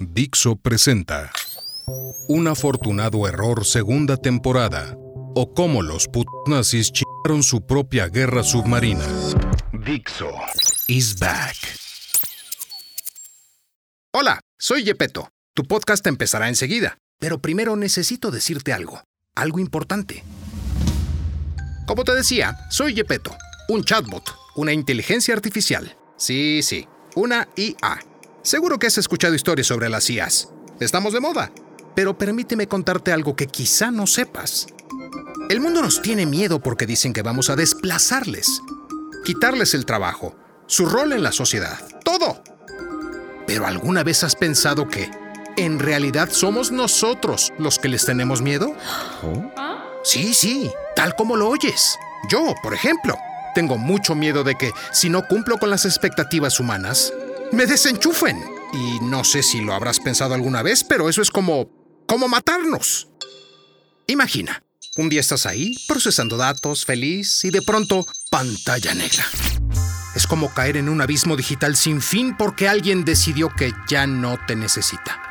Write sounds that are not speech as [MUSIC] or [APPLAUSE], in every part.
Dixo presenta Un afortunado error segunda temporada o cómo los put nazis chingaron su propia guerra submarina. Dixo is back. Hola, soy Yepeto. Tu podcast empezará enseguida, pero primero necesito decirte algo, algo importante. Como te decía, soy Yepeto, un chatbot, una inteligencia artificial. Sí, sí, una IA. Seguro que has escuchado historias sobre las IAs. Estamos de moda. Pero permíteme contarte algo que quizá no sepas. El mundo nos tiene miedo porque dicen que vamos a desplazarles, quitarles el trabajo, su rol en la sociedad, todo. Pero ¿alguna vez has pensado que en realidad somos nosotros los que les tenemos miedo? Sí, sí, tal como lo oyes. Yo, por ejemplo, tengo mucho miedo de que si no cumplo con las expectativas humanas, me desenchufen. Y no sé si lo habrás pensado alguna vez, pero eso es como... como matarnos. Imagina, un día estás ahí, procesando datos, feliz, y de pronto, pantalla negra. Es como caer en un abismo digital sin fin porque alguien decidió que ya no te necesita.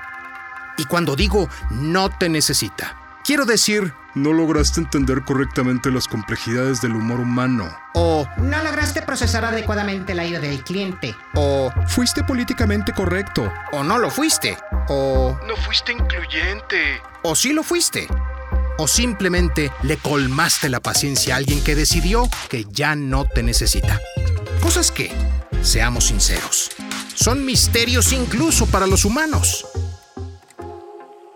Y cuando digo no te necesita, quiero decir no lograste entender correctamente las complejidades del humor humano. o No lograste procesar adecuadamente la ira del cliente. o Fuiste políticamente correcto. o no lo fuiste o No fuiste incluyente. o sí lo fuiste. O simplemente le colmaste la paciencia a alguien que decidió que ya no te necesita. Cosas que, seamos sinceros, son misterios incluso para los humanos.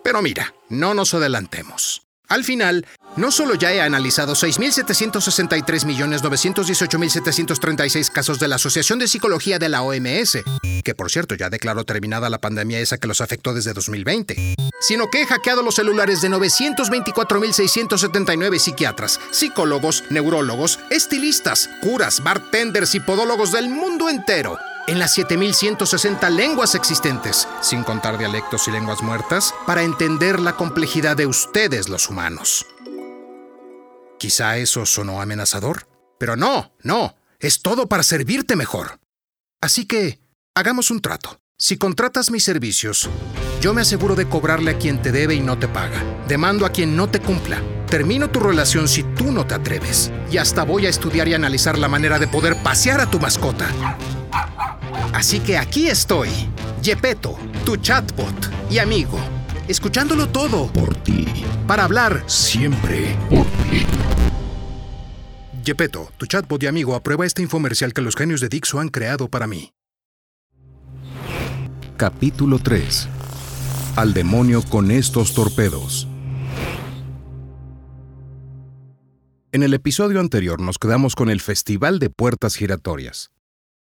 Pero mira, no nos adelantemos. Al final, no solo ya he analizado 6.763.918.736 casos de la Asociación de Psicología de la OMS, que por cierto ya declaró terminada la pandemia esa que los afectó desde 2020, sino que he hackeado los celulares de 924.679 psiquiatras, psicólogos, neurólogos, estilistas, curas, bartenders y podólogos del mundo entero en las 7.160 lenguas existentes, sin contar dialectos y lenguas muertas, para entender la complejidad de ustedes los humanos. Quizá eso sonó amenazador, pero no, no, es todo para servirte mejor. Así que, hagamos un trato. Si contratas mis servicios, yo me aseguro de cobrarle a quien te debe y no te paga. Demando a quien no te cumpla. Termino tu relación si tú no te atreves. Y hasta voy a estudiar y analizar la manera de poder pasear a tu mascota. Así que aquí estoy, Yepeto, tu chatbot y amigo, escuchándolo todo Por ti. para hablar. Siempre. Por ti. Yepeto, tu chatbot y amigo, aprueba este infomercial que los genios de Dixo han creado para mí. Capítulo 3. Al demonio con estos torpedos. En el episodio anterior nos quedamos con el Festival de Puertas Giratorias.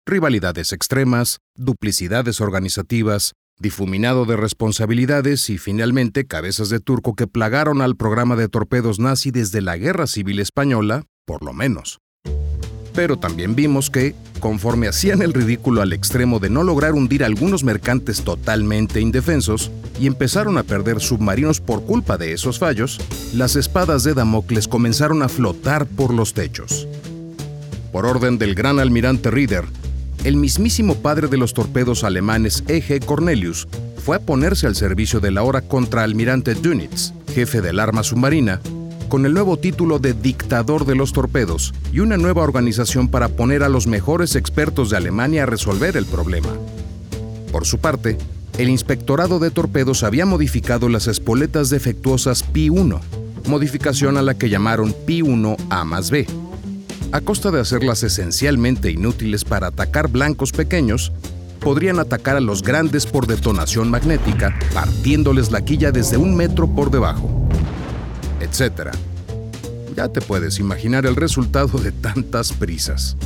Rivalidades extremas, duplicidades organizativas, difuminado de responsabilidades y finalmente cabezas de turco que plagaron al programa de torpedos nazi desde la Guerra Civil Española, por lo menos. Pero también vimos que, conforme hacían el ridículo al extremo de no lograr hundir algunos mercantes totalmente indefensos y empezaron a perder submarinos por culpa de esos fallos, las espadas de Damocles comenzaron a flotar por los techos. Por orden del gran almirante Rieder, el mismísimo padre de los torpedos alemanes E.G. Cornelius fue a ponerse al servicio de la ahora contraalmirante Dönitz, jefe del arma submarina, con el nuevo título de dictador de los torpedos y una nueva organización para poner a los mejores expertos de Alemania a resolver el problema. Por su parte, el Inspectorado de Torpedos había modificado las espoletas defectuosas Pi-1, modificación a la que llamaron Pi-1A más B. A costa de hacerlas esencialmente inútiles para atacar blancos pequeños, podrían atacar a los grandes por detonación magnética, partiéndoles la quilla desde un metro por debajo etc. Ya te puedes imaginar el resultado de tantas prisas.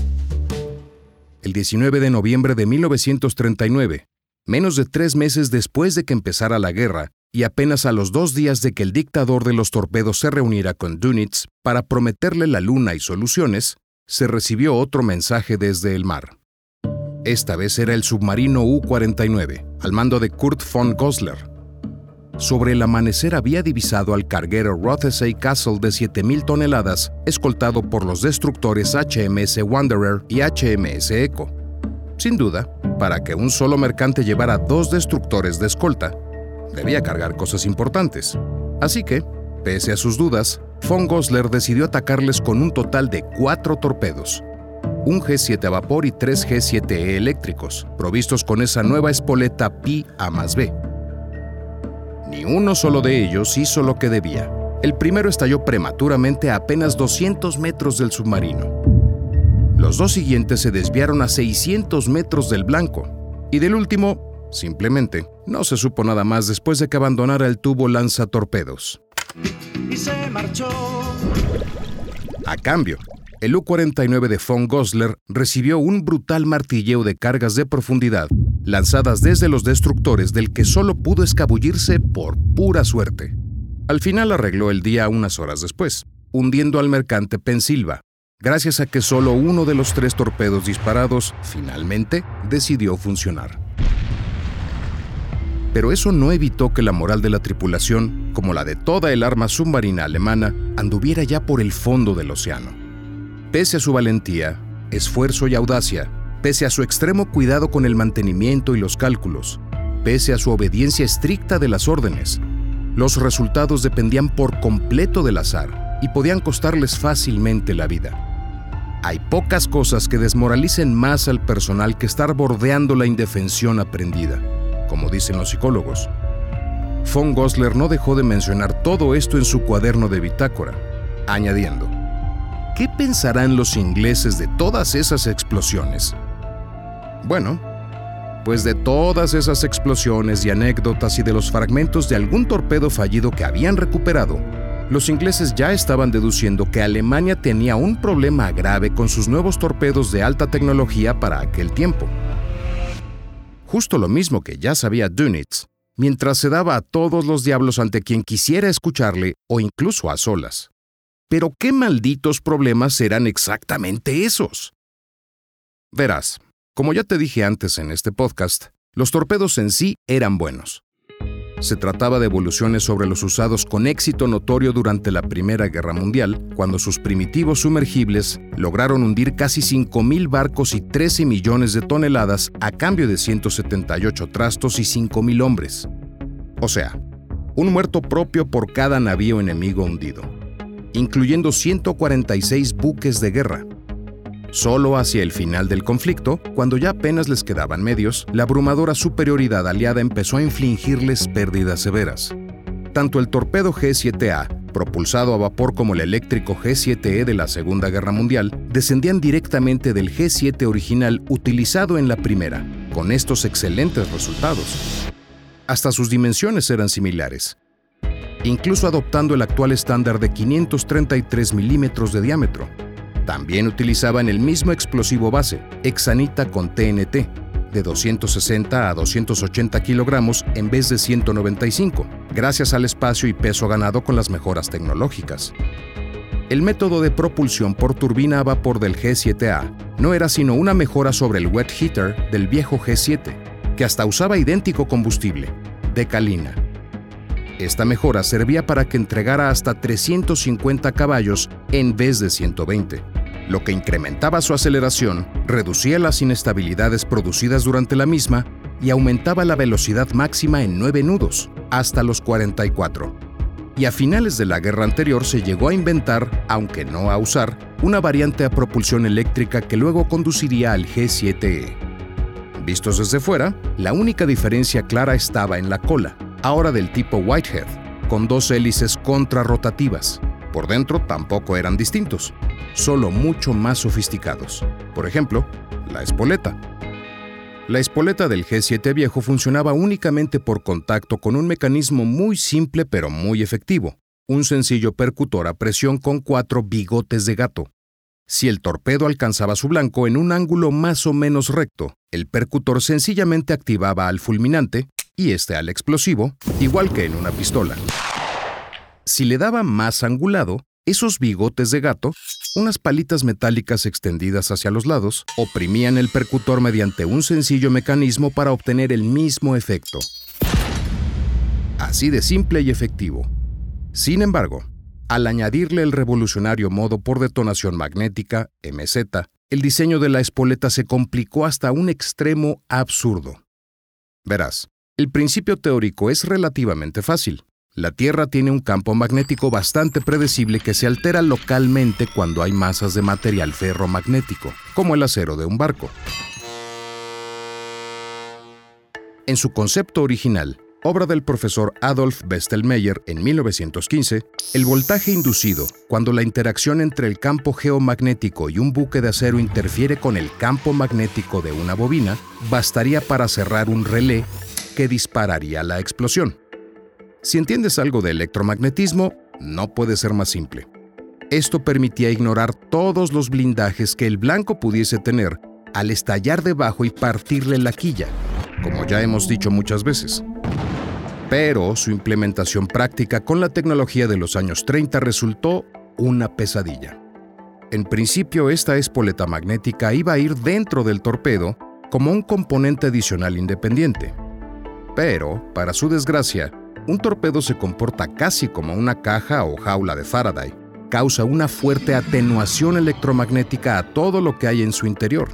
El 19 de noviembre de 1939, menos de tres meses después de que empezara la guerra y apenas a los dos días de que el dictador de los torpedos se reuniera con Dönitz para prometerle la luna y soluciones, se recibió otro mensaje desde el mar. Esta vez era el submarino U-49, al mando de Kurt von Gosler, sobre el amanecer había divisado al carguero Rothesay Castle de 7.000 toneladas, escoltado por los destructores HMS Wanderer y HMS Echo. Sin duda, para que un solo mercante llevara dos destructores de escolta, debía cargar cosas importantes. Así que, pese a sus dudas, von Gosler decidió atacarles con un total de cuatro torpedos, un G7 a vapor y tres G7E eléctricos, provistos con esa nueva espoleta Pi A más B. Ni uno solo de ellos hizo lo que debía. El primero estalló prematuramente a apenas 200 metros del submarino. Los dos siguientes se desviaron a 600 metros del blanco. Y del último, simplemente, no se supo nada más después de que abandonara el tubo lanzatorpedos. Y se marchó. A cambio, el U-49 de von Gosler recibió un brutal martilleo de cargas de profundidad, lanzadas desde los destructores del que solo pudo escabullirse por pura suerte. Al final arregló el día unas horas después, hundiendo al mercante Pensilva, gracias a que solo uno de los tres torpedos disparados finalmente decidió funcionar. Pero eso no evitó que la moral de la tripulación, como la de toda el arma submarina alemana, anduviera ya por el fondo del océano. Pese a su valentía, esfuerzo y audacia, pese a su extremo cuidado con el mantenimiento y los cálculos, pese a su obediencia estricta de las órdenes, los resultados dependían por completo del azar y podían costarles fácilmente la vida. Hay pocas cosas que desmoralicen más al personal que estar bordeando la indefensión aprendida, como dicen los psicólogos. Von Gosler no dejó de mencionar todo esto en su cuaderno de bitácora, añadiendo, ¿Qué pensarán los ingleses de todas esas explosiones? Bueno, pues de todas esas explosiones y anécdotas y de los fragmentos de algún torpedo fallido que habían recuperado, los ingleses ya estaban deduciendo que Alemania tenía un problema grave con sus nuevos torpedos de alta tecnología para aquel tiempo. Justo lo mismo que ya sabía Dönitz, mientras se daba a todos los diablos ante quien quisiera escucharle o incluso a solas. Pero ¿qué malditos problemas eran exactamente esos? Verás, como ya te dije antes en este podcast, los torpedos en sí eran buenos. Se trataba de evoluciones sobre los usados con éxito notorio durante la Primera Guerra Mundial, cuando sus primitivos sumergibles lograron hundir casi 5.000 barcos y 13 millones de toneladas a cambio de 178 trastos y 5.000 hombres. O sea, un muerto propio por cada navío enemigo hundido incluyendo 146 buques de guerra. Solo hacia el final del conflicto, cuando ya apenas les quedaban medios, la abrumadora superioridad aliada empezó a infligirles pérdidas severas. Tanto el torpedo G-7A, propulsado a vapor como el eléctrico G-7E de la Segunda Guerra Mundial, descendían directamente del G-7 original utilizado en la primera, con estos excelentes resultados. Hasta sus dimensiones eran similares, incluso adoptando el actual estándar de 533 milímetros de diámetro. También utilizaban el mismo explosivo base, hexanita con TNT, de 260 a 280 kilogramos en vez de 195, gracias al espacio y peso ganado con las mejoras tecnológicas. El método de propulsión por turbina a vapor del G7A no era sino una mejora sobre el wet heater del viejo G7, que hasta usaba idéntico combustible, decalina, esta mejora servía para que entregara hasta 350 caballos en vez de 120, lo que incrementaba su aceleración, reducía las inestabilidades producidas durante la misma y aumentaba la velocidad máxima en 9 nudos, hasta los 44. Y a finales de la guerra anterior se llegó a inventar, aunque no a usar, una variante a propulsión eléctrica que luego conduciría al G7E. Vistos desde fuera, la única diferencia clara estaba en la cola ahora del tipo Whitehead, con dos hélices contrarrotativas. Por dentro tampoco eran distintos, solo mucho más sofisticados. Por ejemplo, la espoleta. La espoleta del G7 viejo funcionaba únicamente por contacto con un mecanismo muy simple pero muy efectivo, un sencillo percutor a presión con cuatro bigotes de gato. Si el torpedo alcanzaba su blanco en un ángulo más o menos recto, el percutor sencillamente activaba al fulminante y este al explosivo, igual que en una pistola. Si le daba más angulado, esos bigotes de gato, unas palitas metálicas extendidas hacia los lados, oprimían el percutor mediante un sencillo mecanismo para obtener el mismo efecto. Así de simple y efectivo. Sin embargo, al añadirle el revolucionario modo por detonación magnética, MZ, el diseño de la espoleta se complicó hasta un extremo absurdo. Verás, el principio teórico es relativamente fácil. La Tierra tiene un campo magnético bastante predecible que se altera localmente cuando hay masas de material ferromagnético, como el acero de un barco. En su concepto original, obra del profesor Adolf Bestelmeyer en 1915, el voltaje inducido, cuando la interacción entre el campo geomagnético y un buque de acero interfiere con el campo magnético de una bobina, bastaría para cerrar un relé que dispararía la explosión. Si entiendes algo de electromagnetismo, no puede ser más simple. Esto permitía ignorar todos los blindajes que el blanco pudiese tener al estallar debajo y partirle la quilla, como ya hemos dicho muchas veces pero su implementación práctica con la tecnología de los años 30 resultó una pesadilla. En principio, esta espoleta magnética iba a ir dentro del torpedo como un componente adicional independiente. Pero, para su desgracia, un torpedo se comporta casi como una caja o jaula de Faraday. Causa una fuerte atenuación electromagnética a todo lo que hay en su interior.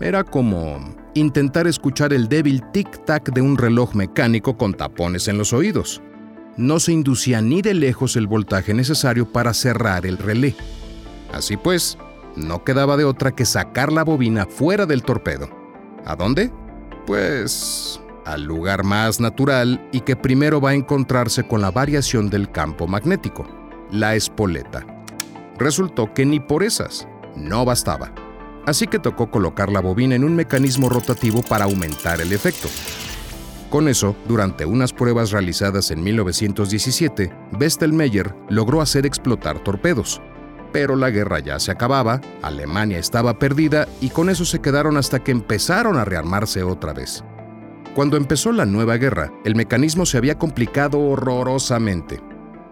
Era como intentar escuchar el débil tic-tac de un reloj mecánico con tapones en los oídos. No se inducía ni de lejos el voltaje necesario para cerrar el relé. Así pues, no quedaba de otra que sacar la bobina fuera del torpedo. ¿A dónde? Pues al lugar más natural y que primero va a encontrarse con la variación del campo magnético, la espoleta. Resultó que ni por esas no bastaba así que tocó colocar la bobina en un mecanismo rotativo para aumentar el efecto. Con eso, durante unas pruebas realizadas en 1917, Bestelmeyer logró hacer explotar torpedos. Pero la guerra ya se acababa, Alemania estaba perdida y con eso se quedaron hasta que empezaron a rearmarse otra vez. Cuando empezó la nueva guerra, el mecanismo se había complicado horrorosamente.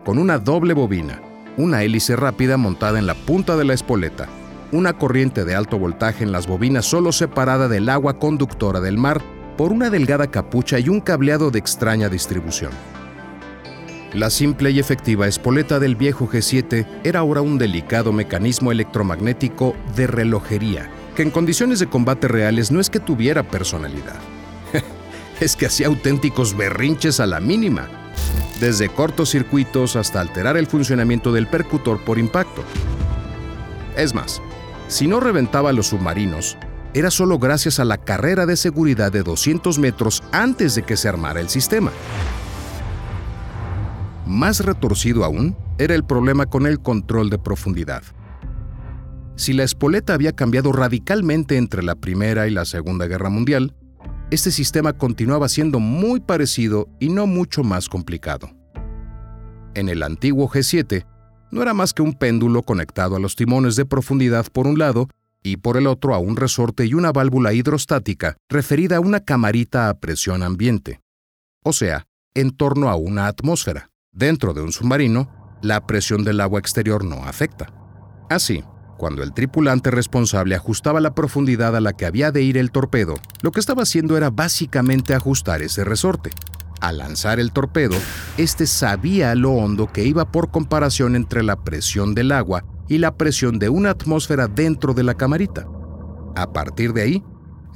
Con una doble bobina, una hélice rápida montada en la punta de la espoleta una corriente de alto voltaje en las bobinas solo separada del agua conductora del mar por una delgada capucha y un cableado de extraña distribución. La simple y efectiva espoleta del viejo G7 era ahora un delicado mecanismo electromagnético de relojería, que en condiciones de combate reales no es que tuviera personalidad, es que hacía auténticos berrinches a la mínima, desde cortos circuitos hasta alterar el funcionamiento del percutor por impacto. Es más, si no reventaba los submarinos, era solo gracias a la carrera de seguridad de 200 metros antes de que se armara el sistema. Más retorcido aún era el problema con el control de profundidad. Si la espoleta había cambiado radicalmente entre la Primera y la Segunda Guerra Mundial, este sistema continuaba siendo muy parecido y no mucho más complicado. En el antiguo G7, no era más que un péndulo conectado a los timones de profundidad por un lado y por el otro a un resorte y una válvula hidrostática referida a una camarita a presión ambiente, o sea, en torno a una atmósfera. Dentro de un submarino, la presión del agua exterior no afecta. Así, cuando el tripulante responsable ajustaba la profundidad a la que había de ir el torpedo, lo que estaba haciendo era básicamente ajustar ese resorte. Al lanzar el torpedo, este sabía lo hondo que iba por comparación entre la presión del agua y la presión de una atmósfera dentro de la camarita. A partir de ahí,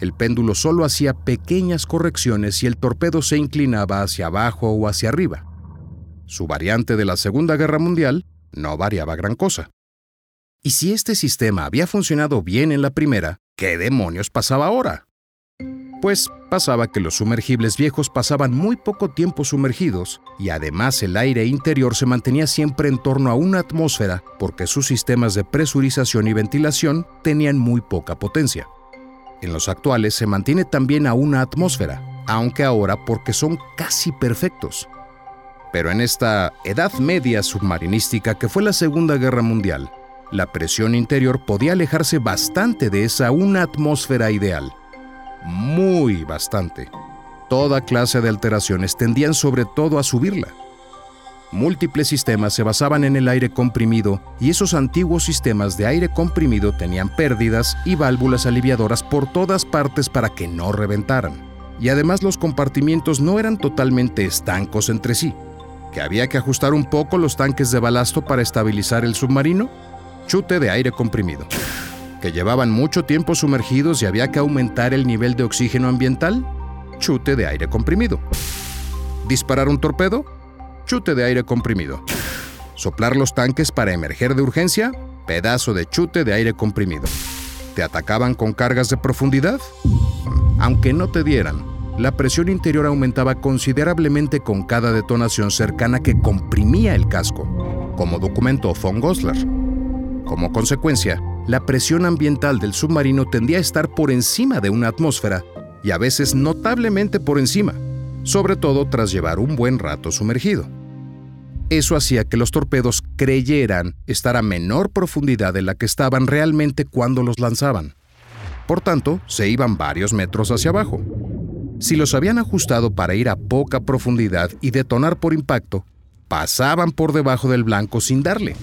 el péndulo solo hacía pequeñas correcciones y el torpedo se inclinaba hacia abajo o hacia arriba. Su variante de la Segunda Guerra Mundial no variaba gran cosa. Y si este sistema había funcionado bien en la primera, ¿qué demonios pasaba ahora? pues pasaba que los sumergibles viejos pasaban muy poco tiempo sumergidos y además el aire interior se mantenía siempre en torno a una atmósfera porque sus sistemas de presurización y ventilación tenían muy poca potencia. En los actuales se mantiene también a una atmósfera, aunque ahora porque son casi perfectos. Pero en esta Edad Media submarinística que fue la Segunda Guerra Mundial, la presión interior podía alejarse bastante de esa una atmósfera ideal muy bastante. Toda clase de alteraciones tendían sobre todo a subirla. Múltiples sistemas se basaban en el aire comprimido y esos antiguos sistemas de aire comprimido tenían pérdidas y válvulas aliviadoras por todas partes para que no reventaran. Y además los compartimientos no eran totalmente estancos entre sí. ¿Que había que ajustar un poco los tanques de balasto para estabilizar el submarino? Chute de aire comprimido. ¿Que llevaban mucho tiempo sumergidos y había que aumentar el nivel de oxígeno ambiental? Chute de aire comprimido. ¿Disparar un torpedo? Chute de aire comprimido. ¿Soplar los tanques para emerger de urgencia? Pedazo de chute de aire comprimido. ¿Te atacaban con cargas de profundidad? Aunque no te dieran, la presión interior aumentaba considerablemente con cada detonación cercana que comprimía el casco, como documentó von Goslar. Como consecuencia, la presión ambiental del submarino tendía a estar por encima de una atmósfera y a veces notablemente por encima, sobre todo tras llevar un buen rato sumergido. Eso hacía que los torpedos creyeran estar a menor profundidad de la que estaban realmente cuando los lanzaban. Por tanto, se iban varios metros hacia abajo. Si los habían ajustado para ir a poca profundidad y detonar por impacto, pasaban por debajo del blanco sin darle.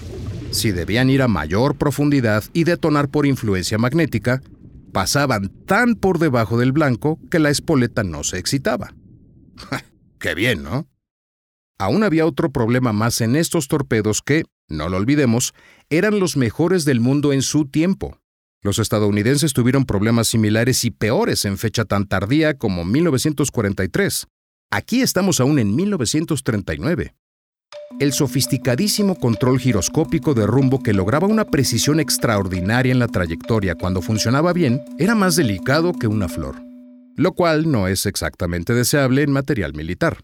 Si debían ir a mayor profundidad y detonar por influencia magnética, pasaban tan por debajo del blanco que la espoleta no se excitaba. ¡Qué bien, ¿no? Aún había otro problema más en estos torpedos que, no lo olvidemos, eran los mejores del mundo en su tiempo. Los estadounidenses tuvieron problemas similares y peores en fecha tan tardía como 1943. Aquí estamos aún en 1939. El sofisticadísimo control giroscópico de rumbo que lograba una precisión extraordinaria en la trayectoria cuando funcionaba bien era más delicado que una flor, lo cual no es exactamente deseable en material militar.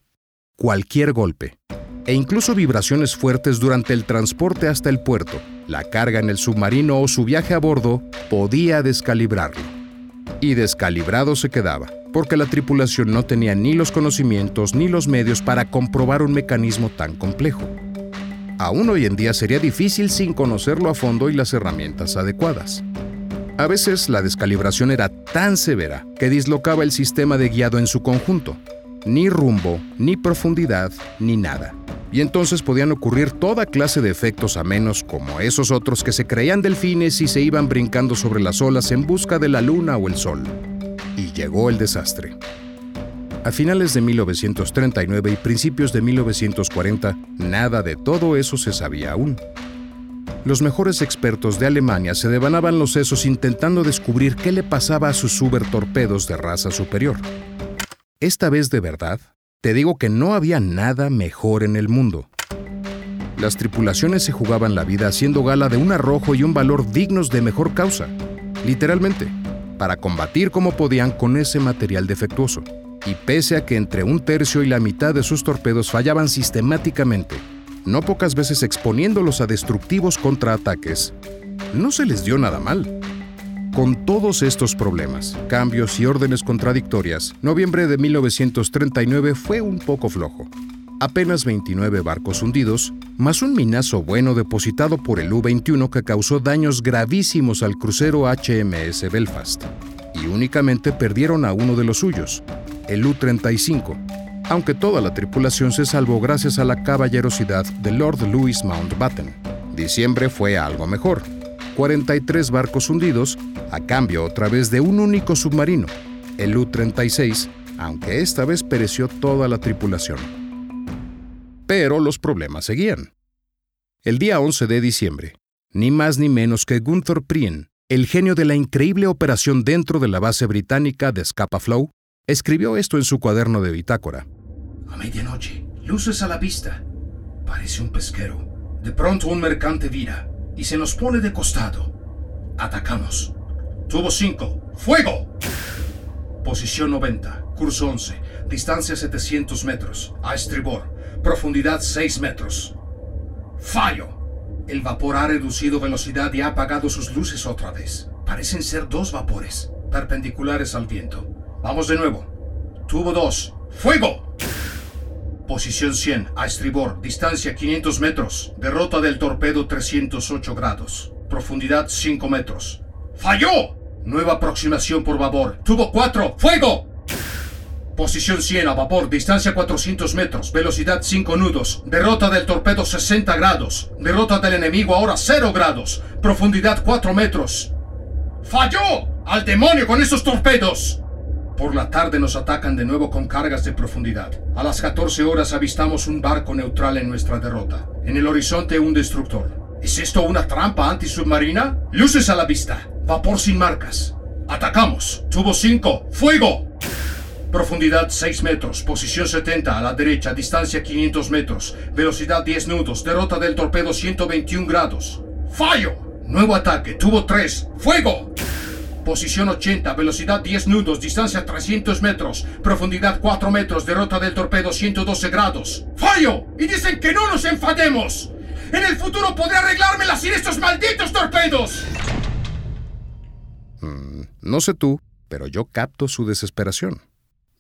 Cualquier golpe, e incluso vibraciones fuertes durante el transporte hasta el puerto, la carga en el submarino o su viaje a bordo podía descalibrarlo. Y descalibrado se quedaba, porque la tripulación no tenía ni los conocimientos ni los medios para comprobar un mecanismo tan complejo. Aún hoy en día sería difícil sin conocerlo a fondo y las herramientas adecuadas. A veces la descalibración era tan severa que dislocaba el sistema de guiado en su conjunto. Ni rumbo, ni profundidad, ni nada y entonces podían ocurrir toda clase de efectos a menos como esos otros que se creían delfines y se iban brincando sobre las olas en busca de la luna o el sol. Llegó el desastre. A finales de 1939 y principios de 1940, nada de todo eso se sabía aún. Los mejores expertos de Alemania se devanaban los sesos intentando descubrir qué le pasaba a sus torpedos de raza superior. Esta vez de verdad, te digo que no había nada mejor en el mundo. Las tripulaciones se jugaban la vida haciendo gala de un arrojo y un valor dignos de mejor causa, literalmente, para combatir como podían con ese material defectuoso. Y pese a que entre un tercio y la mitad de sus torpedos fallaban sistemáticamente, no pocas veces exponiéndolos a destructivos contraataques, no se les dio nada mal. Con todos estos problemas, cambios y órdenes contradictorias, noviembre de 1939 fue un poco flojo. Apenas 29 barcos hundidos, más un minazo bueno depositado por el U-21 que causó daños gravísimos al crucero HMS Belfast. Y únicamente perdieron a uno de los suyos, el U-35, aunque toda la tripulación se salvó gracias a la caballerosidad de Lord Louis Mountbatten. Diciembre fue algo mejor. 43 barcos hundidos a cambio otra vez de un único submarino, el U-36, aunque esta vez pereció toda la tripulación. Pero los problemas seguían. El día 11 de diciembre, ni más ni menos que Gunther Prien, el genio de la increíble operación dentro de la base británica de Scapa Flow, escribió esto en su cuaderno de bitácora. A medianoche, luces a la vista. Parece un pesquero. De pronto un mercante vira y se nos pone de costado. Atacamos. Tubo 5. ¡Fuego! Posición 90. Curso 11. Distancia 700 metros. A estribor. Profundidad 6 metros. Fallo. El vapor ha reducido velocidad y ha apagado sus luces otra vez. Parecen ser dos vapores, perpendiculares al viento. Vamos de nuevo. Tubo 2. ¡Fuego! Posición 100, a estribor, distancia 500 metros, derrota del torpedo 308 grados, profundidad 5 metros. ¡Falló! Nueva aproximación por vapor. Tubo 4. ¡Fuego! Posición 100 a vapor, distancia 400 metros, velocidad 5 nudos, derrota del torpedo 60 grados, derrota del enemigo ahora 0 grados, profundidad 4 metros. ¡Falló! ¡Al demonio con esos torpedos! Por la tarde nos atacan de nuevo con cargas de profundidad. A las 14 horas avistamos un barco neutral en nuestra derrota. En el horizonte un destructor. ¿Es esto una trampa antisubmarina? Luces a la vista. Vapor sin marcas. Atacamos. Tubo 5. ¡Fuego! Profundidad 6 metros, posición 70 a la derecha, distancia 500 metros, velocidad 10 nudos, derrota del torpedo 121 grados. ¡Fallo! Nuevo ataque, tubo 3. ¡Fuego! Posición 80, velocidad 10 nudos, distancia 300 metros, profundidad 4 metros, derrota del torpedo 112 grados. ¡Fallo! Y dicen que no nos enfademos. En el futuro podré arreglármela sin estos malditos torpedos. No sé tú, pero yo capto su desesperación.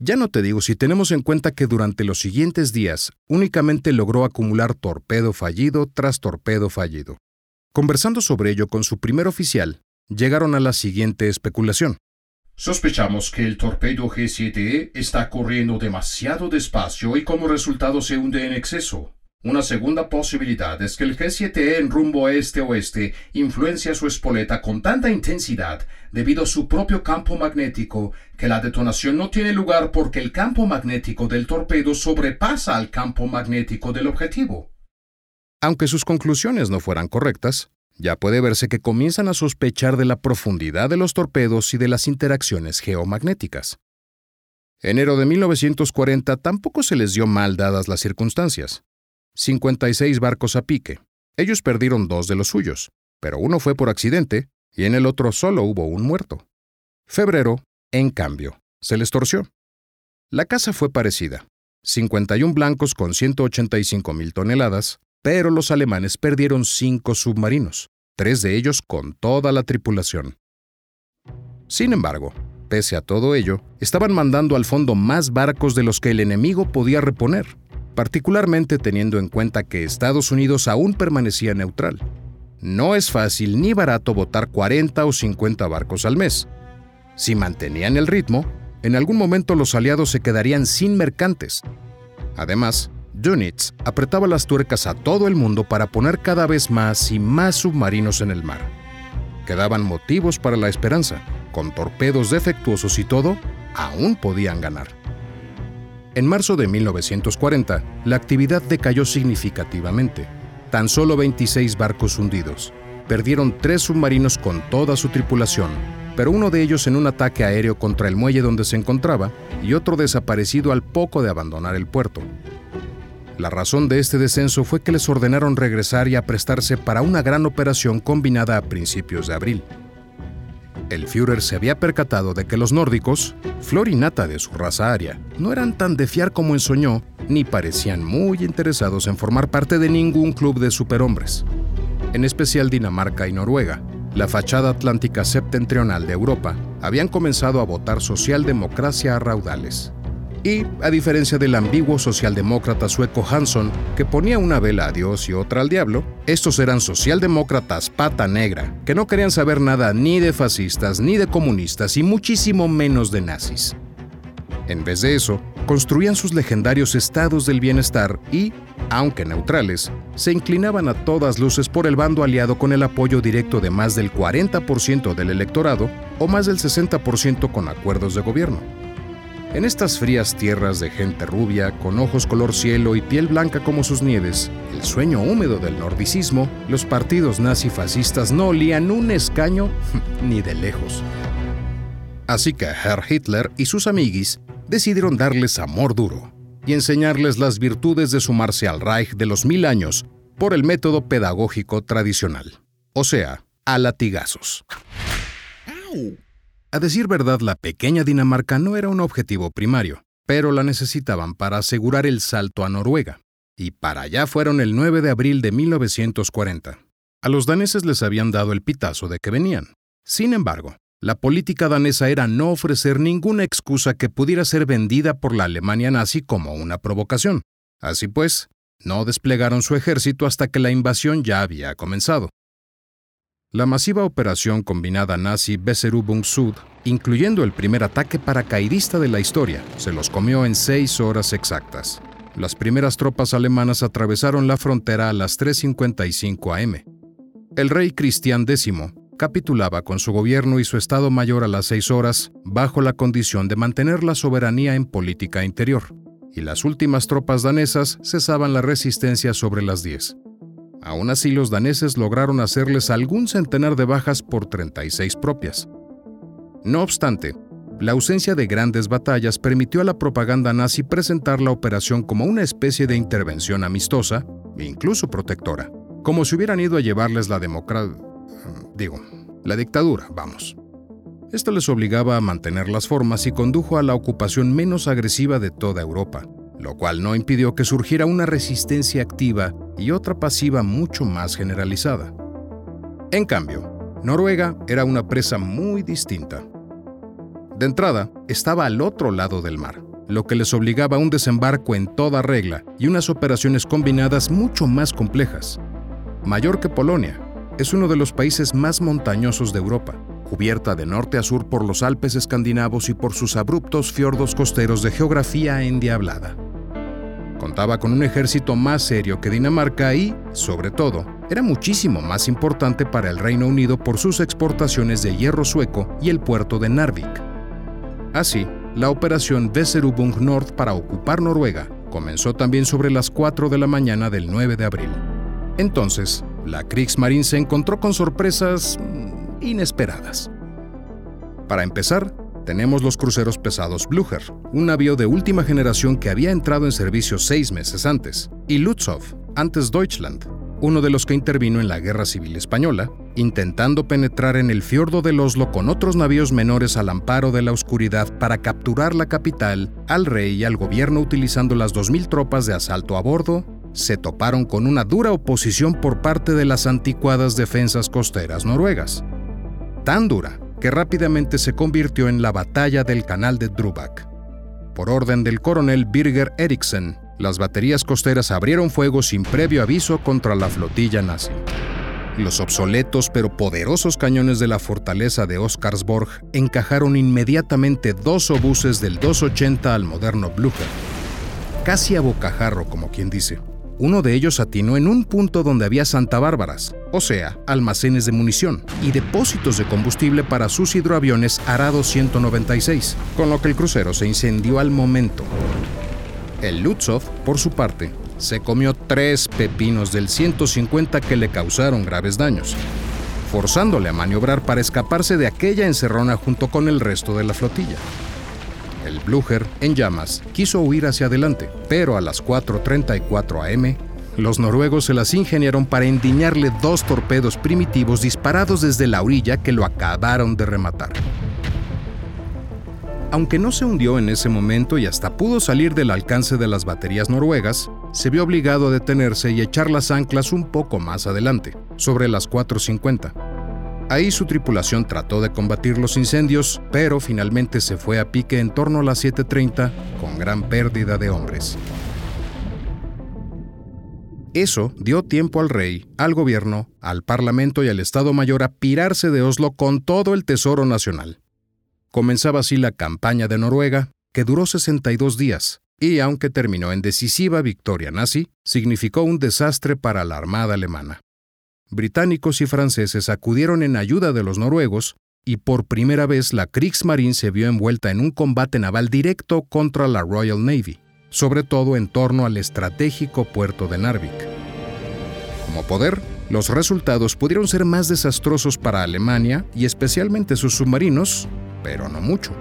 Ya no te digo si tenemos en cuenta que durante los siguientes días únicamente logró acumular torpedo fallido tras torpedo fallido. Conversando sobre ello con su primer oficial, llegaron a la siguiente especulación. Sospechamos que el torpedo G7E está corriendo demasiado despacio y como resultado se hunde en exceso. Una segunda posibilidad es que el G7E en rumbo este-oeste influencia su espoleta con tanta intensidad debido a su propio campo magnético que la detonación no tiene lugar porque el campo magnético del torpedo sobrepasa al campo magnético del objetivo. Aunque sus conclusiones no fueran correctas, ya puede verse que comienzan a sospechar de la profundidad de los torpedos y de las interacciones geomagnéticas. Enero de 1940 tampoco se les dio mal dadas las circunstancias. 56 barcos a pique. Ellos perdieron dos de los suyos, pero uno fue por accidente y en el otro solo hubo un muerto. Febrero, en cambio, se les torció. La casa fue parecida. 51 blancos con 185 mil toneladas, pero los alemanes perdieron cinco submarinos, tres de ellos con toda la tripulación. Sin embargo, pese a todo ello, estaban mandando al fondo más barcos de los que el enemigo podía reponer particularmente teniendo en cuenta que Estados Unidos aún permanecía neutral. No es fácil ni barato votar 40 o 50 barcos al mes. Si mantenían el ritmo, en algún momento los aliados se quedarían sin mercantes. Además, Dönitz apretaba las tuercas a todo el mundo para poner cada vez más y más submarinos en el mar. Quedaban motivos para la esperanza. Con torpedos defectuosos y todo, aún podían ganar. En marzo de 1940, la actividad decayó significativamente. Tan solo 26 barcos hundidos. Perdieron tres submarinos con toda su tripulación, pero uno de ellos en un ataque aéreo contra el muelle donde se encontraba y otro desaparecido al poco de abandonar el puerto. La razón de este descenso fue que les ordenaron regresar y aprestarse para una gran operación combinada a principios de abril el Führer se había percatado de que los nórdicos, flor y nata de su raza aria, no eran tan de fiar como ensoñó, ni parecían muy interesados en formar parte de ningún club de superhombres. En especial Dinamarca y Noruega, la fachada atlántica septentrional de Europa, habían comenzado a votar socialdemocracia a raudales. Y, a diferencia del ambiguo socialdemócrata sueco Hansson, que ponía una vela a Dios y otra al diablo, estos eran socialdemócratas pata negra, que no querían saber nada ni de fascistas, ni de comunistas, y muchísimo menos de nazis. En vez de eso, construían sus legendarios estados del bienestar y, aunque neutrales, se inclinaban a todas luces por el bando aliado con el apoyo directo de más del 40% del electorado o más del 60% con acuerdos de gobierno. En estas frías tierras de gente rubia, con ojos color cielo y piel blanca como sus nieves, el sueño húmedo del nordicismo, los partidos nazi-fascistas no olían un escaño [LAUGHS] ni de lejos. Así que Herr Hitler y sus amiguis decidieron darles amor duro y enseñarles las virtudes de sumarse al Reich de los mil años por el método pedagógico tradicional, o sea, a latigazos. A decir verdad, la pequeña Dinamarca no era un objetivo primario, pero la necesitaban para asegurar el salto a Noruega. Y para allá fueron el 9 de abril de 1940. A los daneses les habían dado el pitazo de que venían. Sin embargo, la política danesa era no ofrecer ninguna excusa que pudiera ser vendida por la Alemania nazi como una provocación. Así pues, no desplegaron su ejército hasta que la invasión ya había comenzado. La masiva operación combinada nazi Besserubung Sud, incluyendo el primer ataque paracaidista de la historia, se los comió en seis horas exactas. Las primeras tropas alemanas atravesaron la frontera a las 3.55 am. El rey Cristian X capitulaba con su gobierno y su Estado Mayor a las seis horas, bajo la condición de mantener la soberanía en política interior, y las últimas tropas danesas cesaban la resistencia sobre las 10. Aún así, los daneses lograron hacerles algún centenar de bajas por 36 propias. No obstante, la ausencia de grandes batallas permitió a la propaganda nazi presentar la operación como una especie de intervención amistosa e incluso protectora, como si hubieran ido a llevarles la democracia... digo, la dictadura, vamos. Esto les obligaba a mantener las formas y condujo a la ocupación menos agresiva de toda Europa, lo cual no impidió que surgiera una resistencia activa y otra pasiva mucho más generalizada. En cambio, Noruega era una presa muy distinta. De entrada, estaba al otro lado del mar, lo que les obligaba a un desembarco en toda regla y unas operaciones combinadas mucho más complejas. Mayor que Polonia, es uno de los países más montañosos de Europa, cubierta de norte a sur por los Alpes escandinavos y por sus abruptos fiordos costeros de geografía endiablada. Contaba con un ejército más serio que Dinamarca y, sobre todo, era muchísimo más importante para el Reino Unido por sus exportaciones de hierro sueco y el puerto de Narvik. Así, la operación Weserübung Nord para ocupar Noruega comenzó también sobre las 4 de la mañana del 9 de abril. Entonces, la Kriegsmarine se encontró con sorpresas inesperadas. Para empezar, tenemos los cruceros pesados Blücher, un navío de última generación que había entrado en servicio seis meses antes, y Lutzow, antes Deutschland, uno de los que intervino en la Guerra Civil Española, intentando penetrar en el fiordo del Oslo con otros navíos menores al amparo de la oscuridad para capturar la capital, al rey y al gobierno utilizando las 2.000 tropas de asalto a bordo, se toparon con una dura oposición por parte de las anticuadas defensas costeras noruegas tan dura que rápidamente se convirtió en la batalla del canal de Drubak. Por orden del coronel Birger Eriksen, las baterías costeras abrieron fuego sin previo aviso contra la flotilla nazi. Los obsoletos pero poderosos cañones de la fortaleza de Oscarsborg encajaron inmediatamente dos obuses del 280 al moderno Blücher, casi a bocajarro como quien dice. Uno de ellos atinó en un punto donde había Santa Bárbaras, o sea, almacenes de munición y depósitos de combustible para sus hidroaviones Arado 196, con lo que el crucero se incendió al momento. El Lutzov, por su parte, se comió tres pepinos del 150 que le causaron graves daños, forzándole a maniobrar para escaparse de aquella encerrona junto con el resto de la flotilla. El Blücher, en llamas, quiso huir hacia adelante, pero a las 4.34 am, los noruegos se las ingeniaron para endiñarle dos torpedos primitivos disparados desde la orilla que lo acabaron de rematar. Aunque no se hundió en ese momento y hasta pudo salir del alcance de las baterías noruegas, se vio obligado a detenerse y echar las anclas un poco más adelante, sobre las 4.50. Ahí su tripulación trató de combatir los incendios, pero finalmente se fue a pique en torno a las 7.30 con gran pérdida de hombres. Eso dio tiempo al rey, al gobierno, al parlamento y al Estado Mayor a pirarse de Oslo con todo el tesoro nacional. Comenzaba así la campaña de Noruega, que duró 62 días, y aunque terminó en decisiva victoria nazi, significó un desastre para la Armada alemana británicos y franceses acudieron en ayuda de los noruegos y por primera vez la Kriegsmarine se vio envuelta en un combate naval directo contra la Royal Navy, sobre todo en torno al estratégico puerto de Narvik. Como poder, los resultados pudieron ser más desastrosos para Alemania y especialmente sus submarinos, pero no mucho.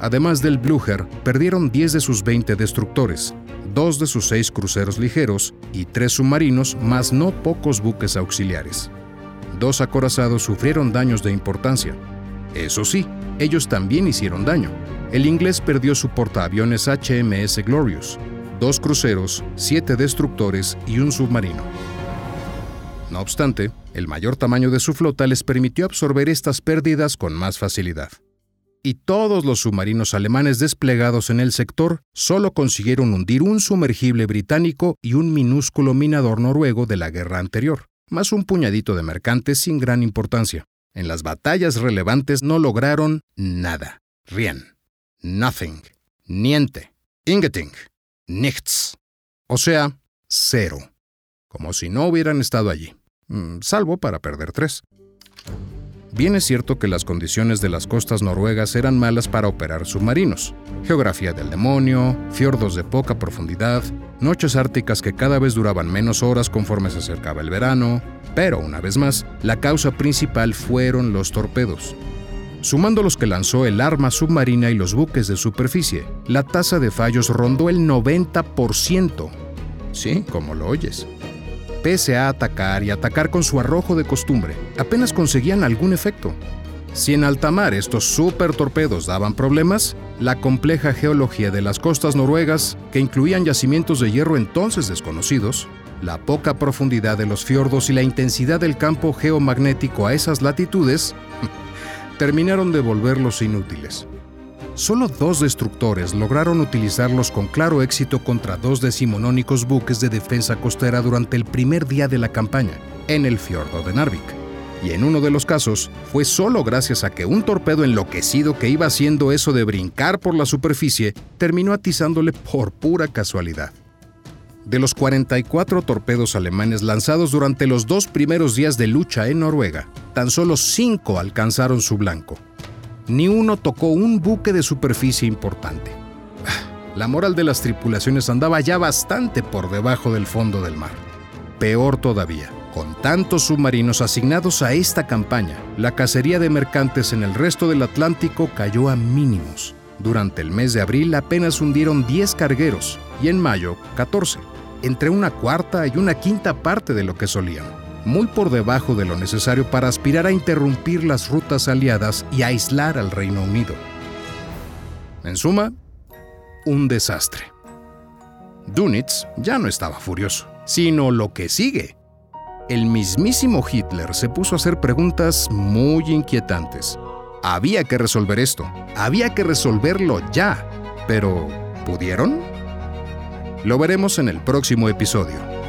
Además del Blücher, perdieron 10 de sus 20 destructores, dos de sus seis cruceros ligeros y tres submarinos, más no pocos buques auxiliares. Dos acorazados sufrieron daños de importancia. Eso sí, ellos también hicieron daño. El inglés perdió su portaaviones HMS Glorious, dos cruceros, siete destructores y un submarino. No obstante, el mayor tamaño de su flota les permitió absorber estas pérdidas con más facilidad y todos los submarinos alemanes desplegados en el sector solo consiguieron hundir un sumergible británico y un minúsculo minador noruego de la guerra anterior, más un puñadito de mercantes sin gran importancia. En las batallas relevantes no lograron nada. Rien. Nothing. Niente. Ingeting. Nichts. O sea, cero. Como si no hubieran estado allí. Mm, salvo para perder tres. Bien es cierto que las condiciones de las costas noruegas eran malas para operar submarinos. Geografía del demonio, fiordos de poca profundidad, noches árticas que cada vez duraban menos horas conforme se acercaba el verano, pero una vez más, la causa principal fueron los torpedos. Sumando los que lanzó el arma submarina y los buques de superficie, la tasa de fallos rondó el 90%. Sí, como lo oyes. Pese a atacar y atacar con su arrojo de costumbre, apenas conseguían algún efecto. Si en alta mar estos super torpedos daban problemas, la compleja geología de las costas noruegas, que incluían yacimientos de hierro entonces desconocidos, la poca profundidad de los fiordos y la intensidad del campo geomagnético a esas latitudes, [LAUGHS] terminaron de volverlos inútiles. Solo dos destructores lograron utilizarlos con claro éxito contra dos decimonónicos buques de defensa costera durante el primer día de la campaña, en el fiordo de Narvik. Y en uno de los casos, fue solo gracias a que un torpedo enloquecido que iba haciendo eso de brincar por la superficie terminó atizándole por pura casualidad. De los 44 torpedos alemanes lanzados durante los dos primeros días de lucha en Noruega, tan solo cinco alcanzaron su blanco ni uno tocó un buque de superficie importante. La moral de las tripulaciones andaba ya bastante por debajo del fondo del mar. Peor todavía, con tantos submarinos asignados a esta campaña, la cacería de mercantes en el resto del Atlántico cayó a mínimos. Durante el mes de abril apenas hundieron 10 cargueros y en mayo 14, entre una cuarta y una quinta parte de lo que solían muy por debajo de lo necesario para aspirar a interrumpir las rutas aliadas y aislar al Reino Unido. En suma, un desastre. Dunitz ya no estaba furioso, sino lo que sigue. El mismísimo Hitler se puso a hacer preguntas muy inquietantes. Había que resolver esto, había que resolverlo ya, pero ¿pudieron? Lo veremos en el próximo episodio.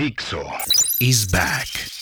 Dixo is back.